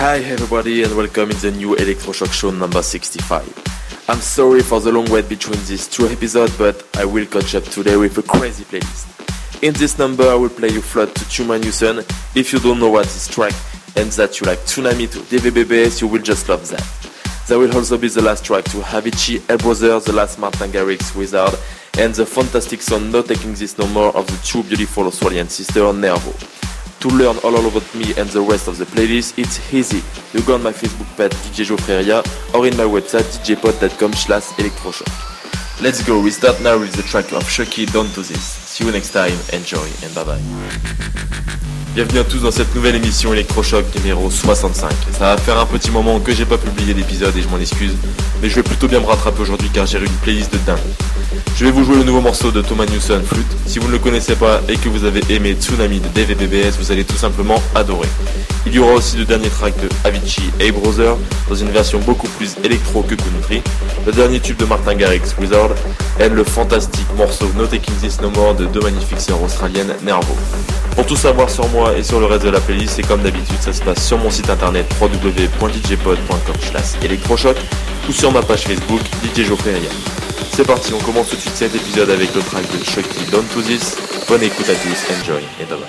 Hi everybody and welcome in the new Electroshock show number 65. I'm sorry for the long wait between these two episodes, but I will catch up today with a crazy playlist. In this number I will play you Flood to Thomas Newson. If you don't know what this track and that you like Tsunami to DVBBS, you will just love that. There will also be the last track to Avicii, Hey Brother, the last Martin Garrix Wizard, and the fantastic song No Taking This No More of the two beautiful Australian sisters Nervo. To learn all about me and the rest of the playlist, it's easy. You go on my Facebook page DJ Joffreria or in my website djpod.com slash electroshock. Let's go, we start now with the track of Chuckie Don't Do This. See you next time, enjoy and bye bye. Bienvenue à tous dans cette nouvelle émission Electrochoc numéro 65. Ça va faire un petit moment que j'ai pas publié d'épisode et je m'en excuse, mais je vais plutôt bien me rattraper aujourd'hui car j'ai une playlist de dingue. Je vais vous jouer le nouveau morceau de Thomas Newson, Flute. Si vous ne le connaissez pas et que vous avez aimé Tsunami de Dave BBS, vous allez tout simplement adorer. Il y aura aussi le dernier track de Avicii et Brother dans une version beaucoup plus électro que country, le dernier tube de Martin Garrix Wizard et le fantastique morceau No Taking This No More de deux magnifiques sœurs australiennes Nervo. Pour tout savoir sur moi et sur le reste de la playlist, c'est comme d'habitude, ça se passe sur mon site internet www.djpod.com electrochoc ou sur ma page Facebook DJ C'est parti, on commence tout de suite cet épisode avec le track de Chucky Don't To This. Bonne écoute à tous, enjoy et bye bye.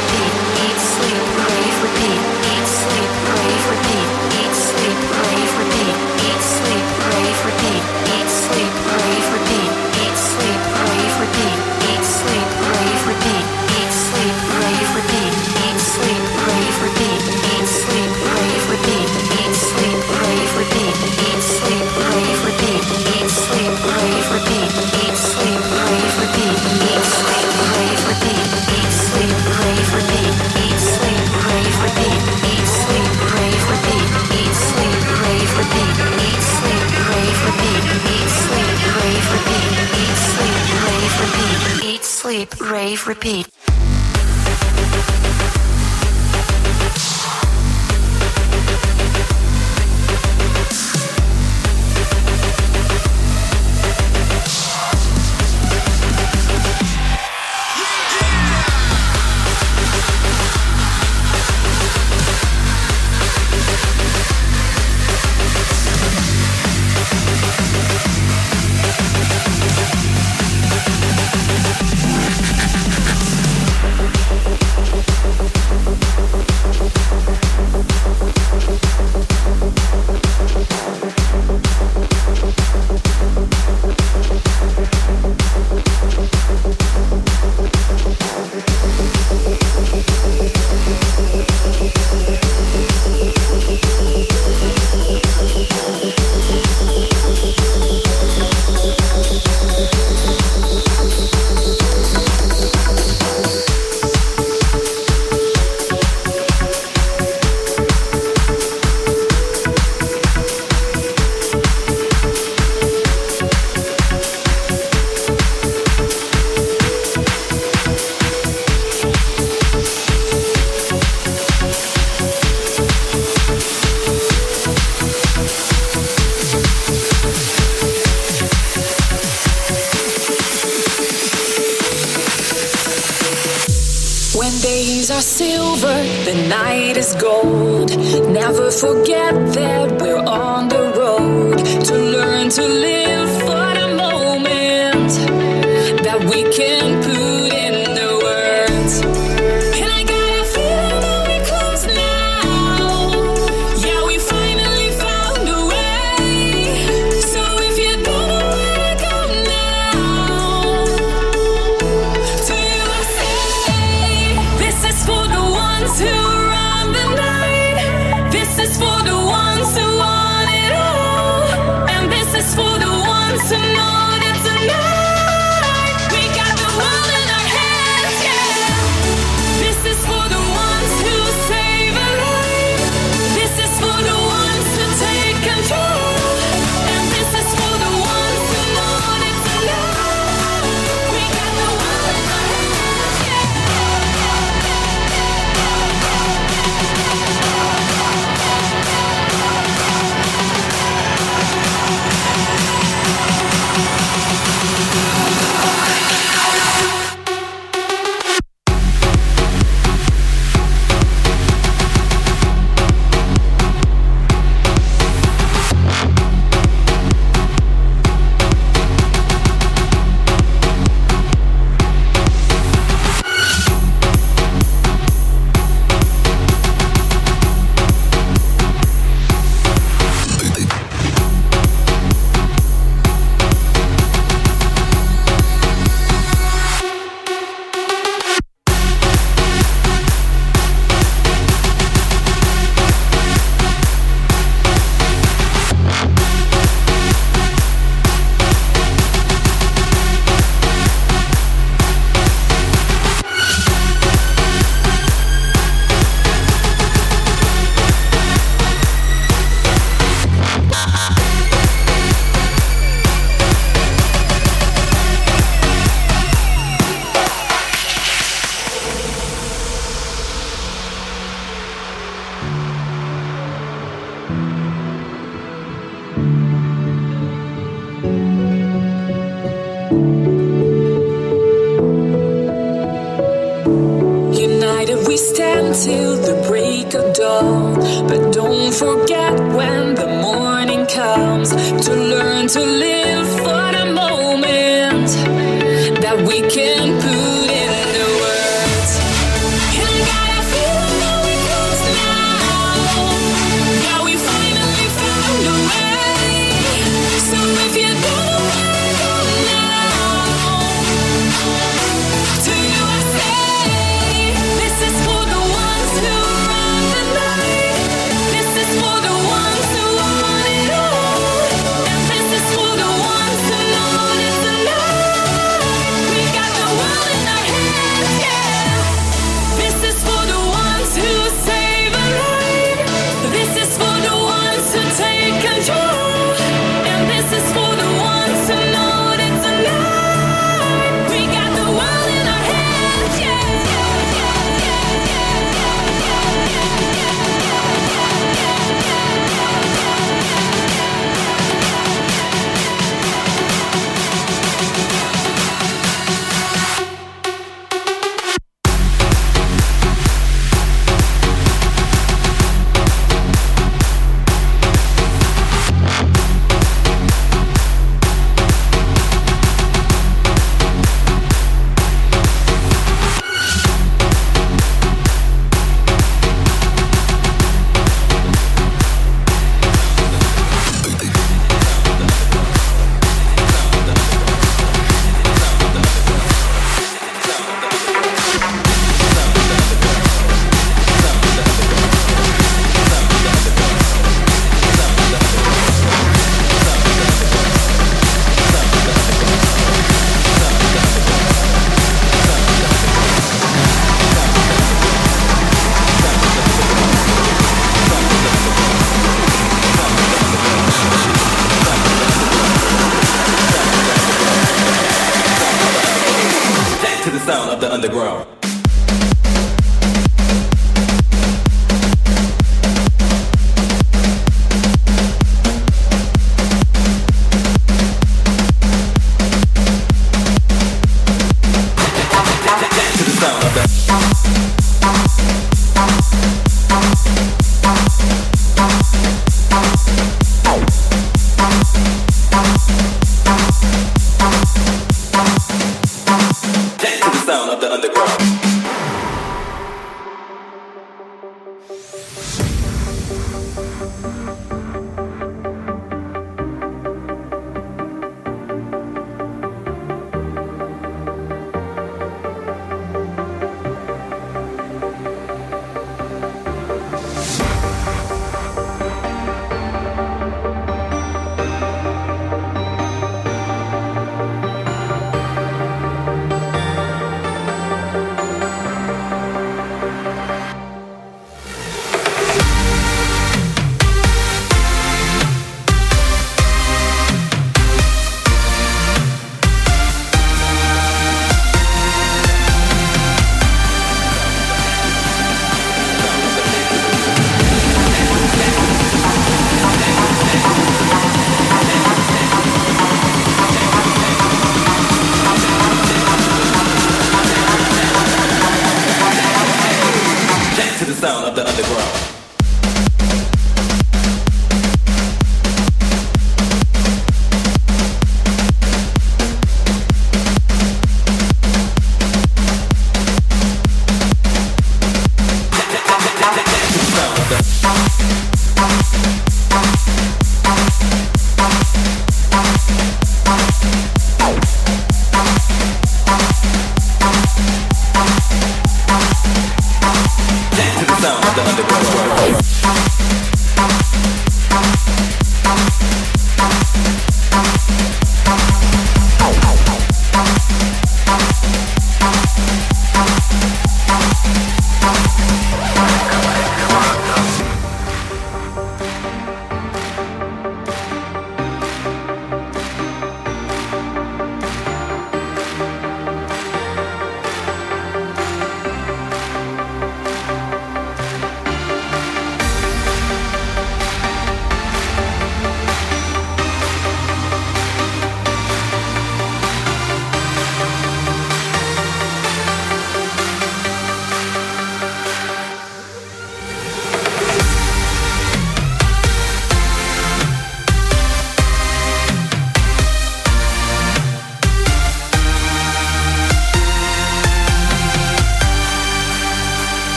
Rave, repeat.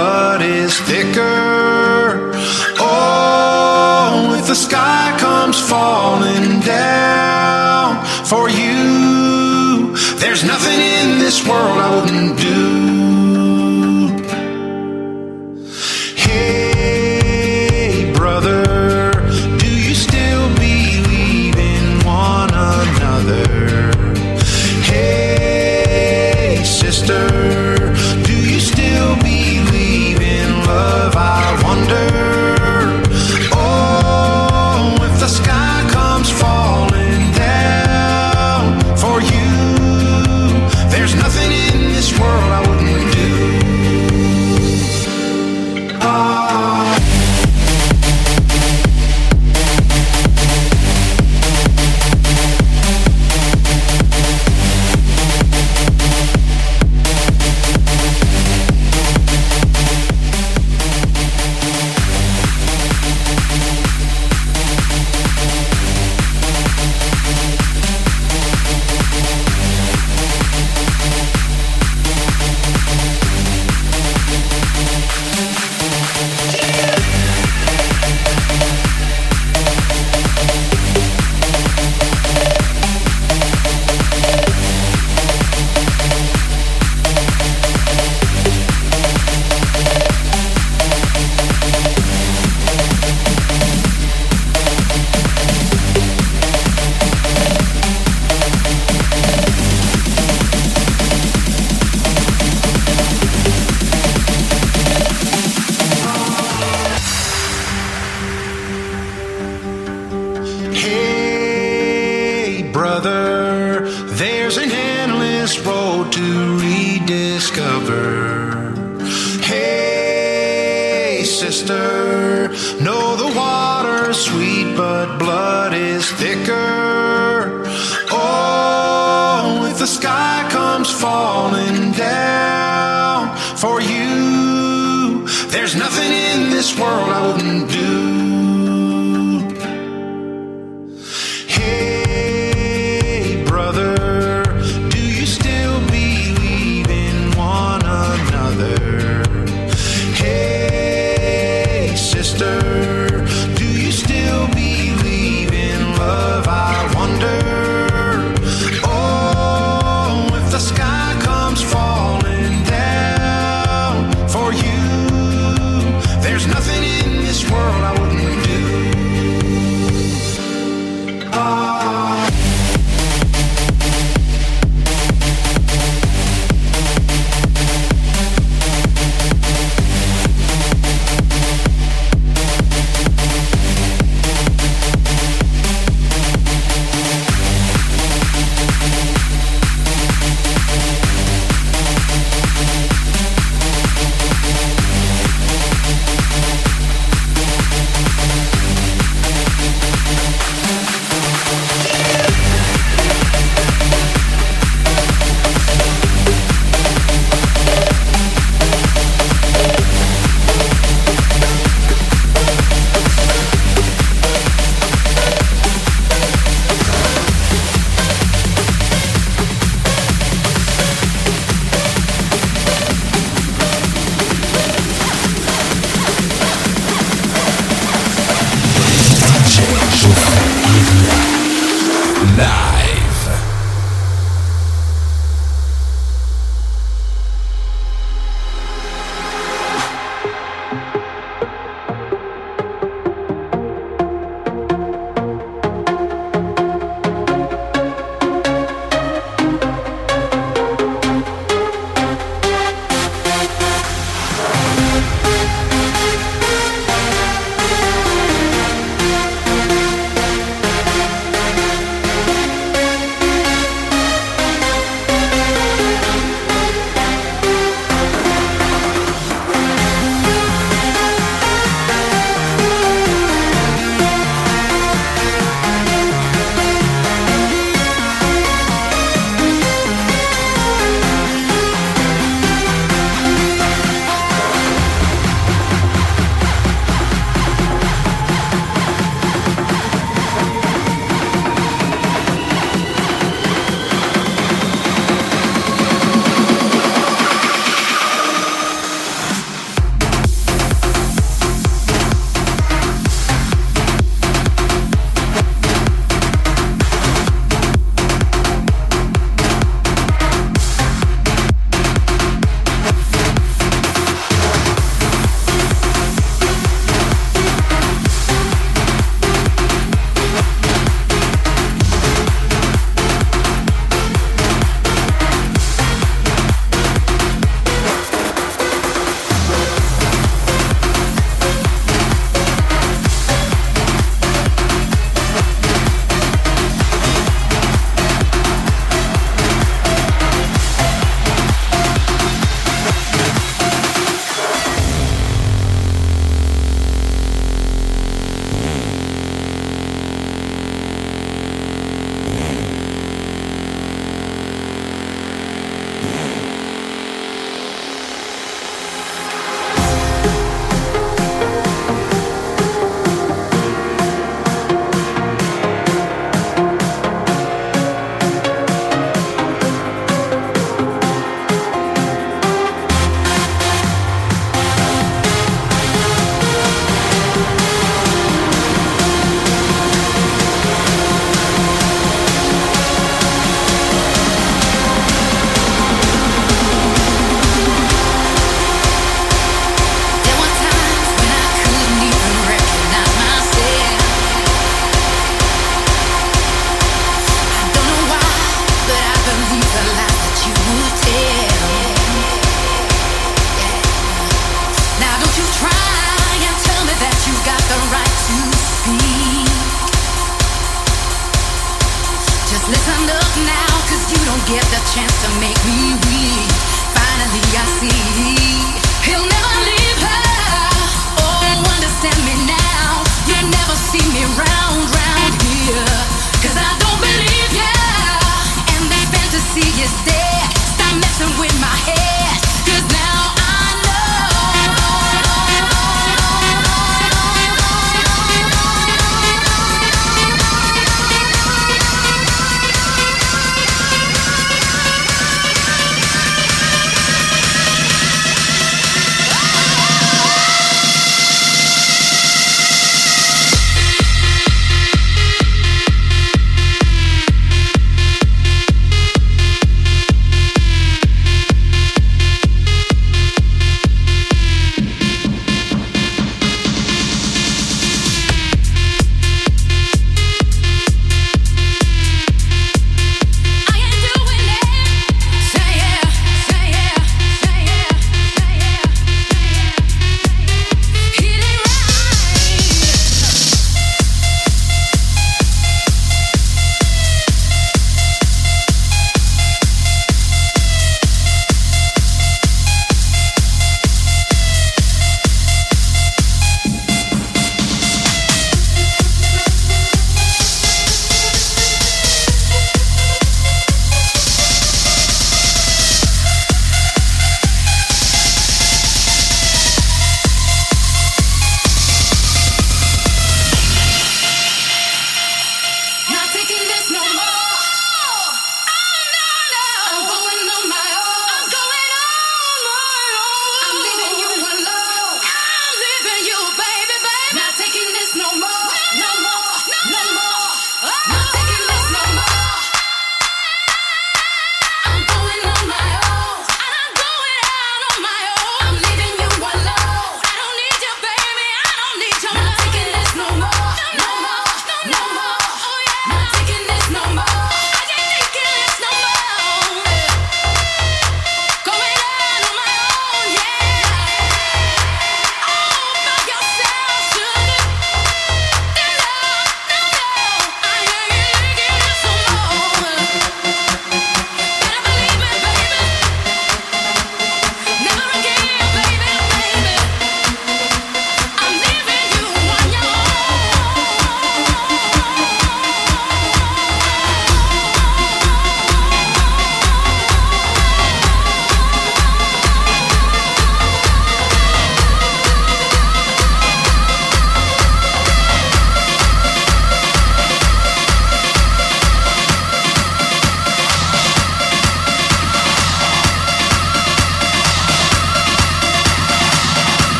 blood is thicker. Oh, if the sky comes falling down for you, there's nothing in this world I wouldn't do.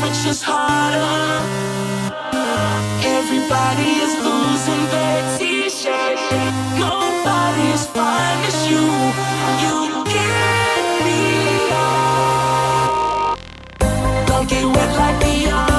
which is harder. Everybody is losing their t-shirt. Nobody is fine as you. You get me. Don't get wet like the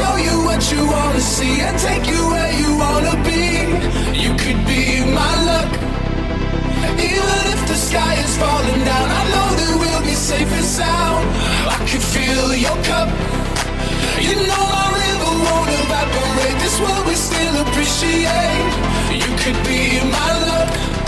show you what you wanna see and take you where you wanna be. You could be my luck. Even if the sky is falling down, I know that we'll be safe and sound. I can feel your cup. You know my river won't evaporate. This world we still appreciate. You could be my luck.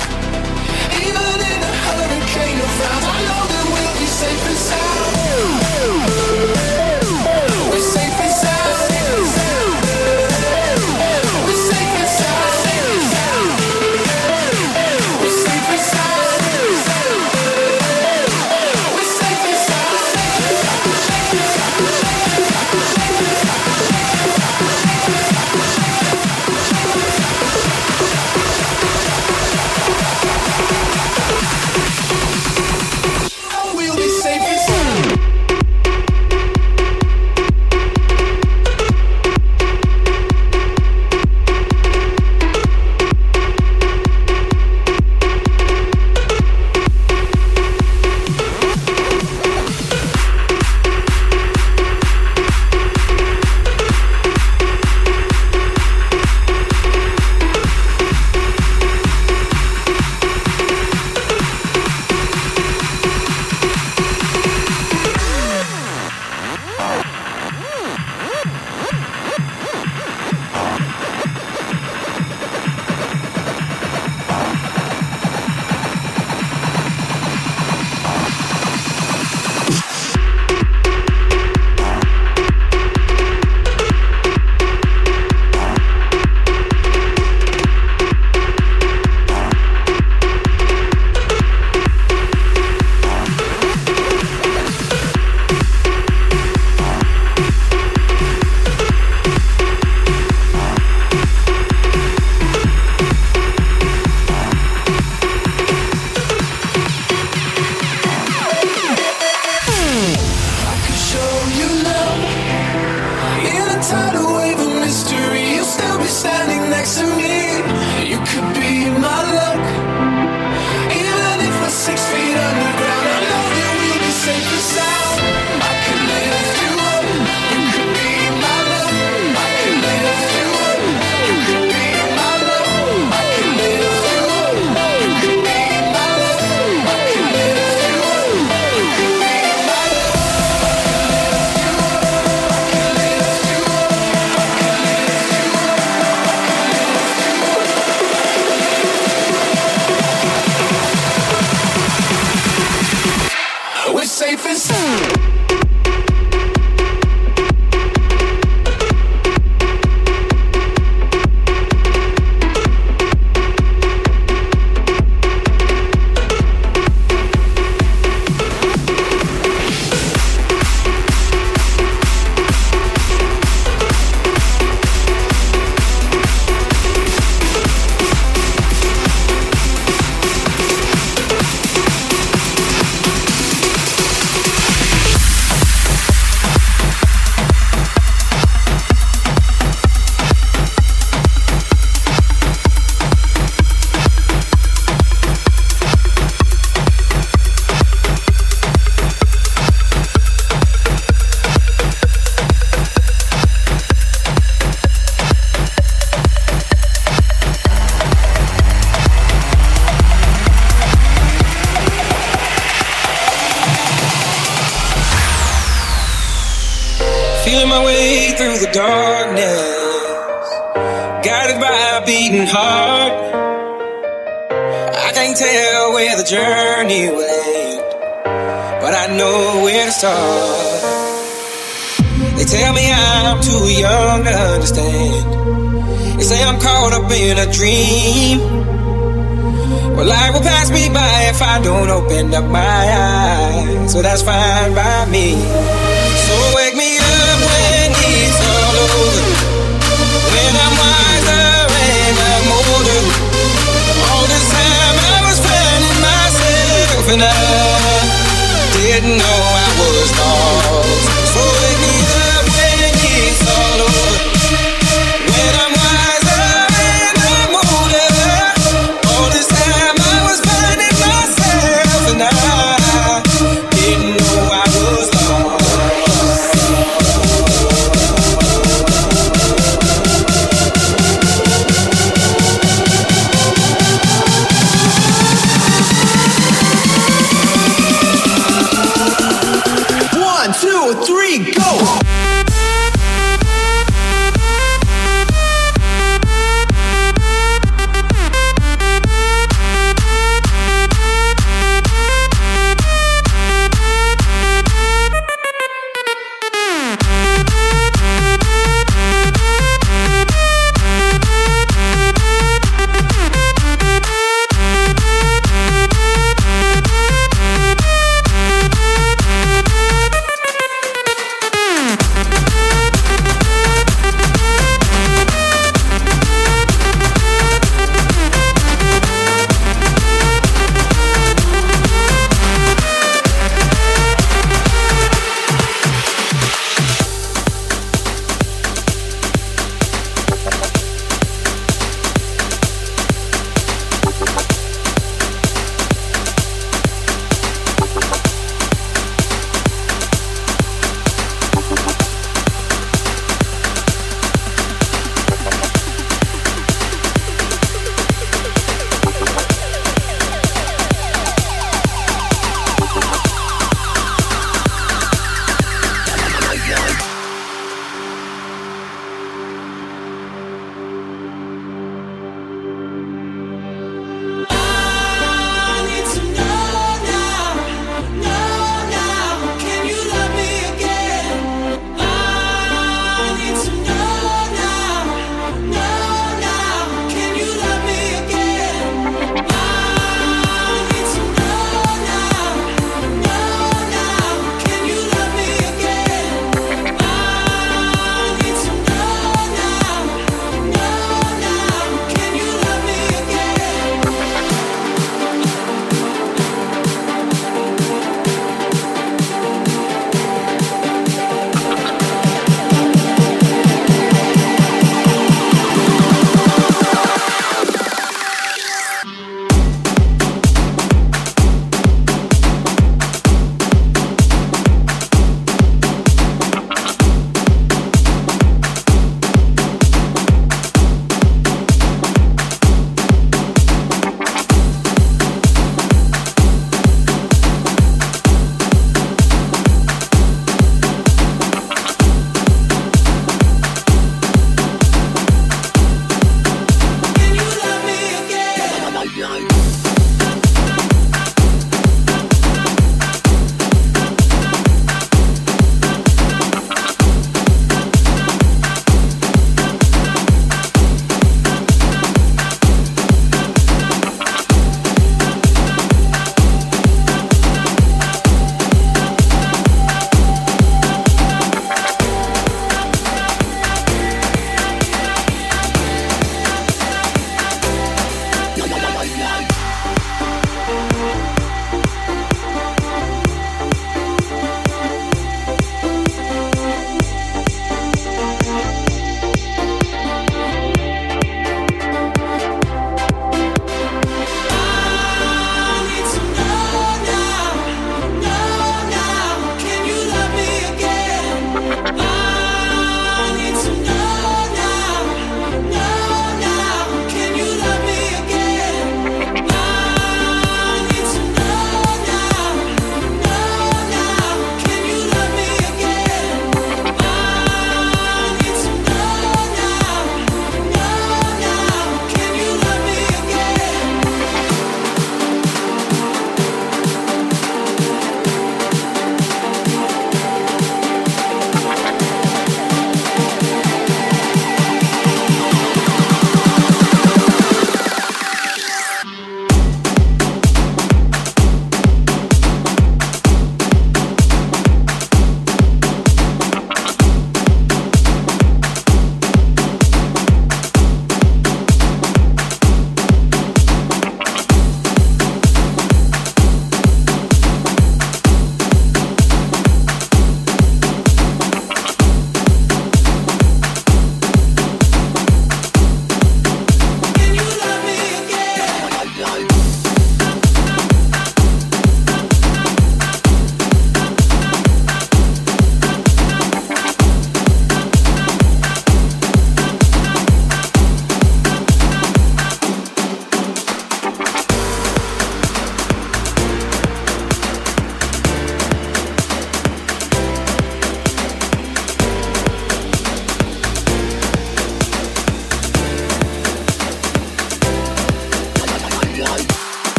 Dream.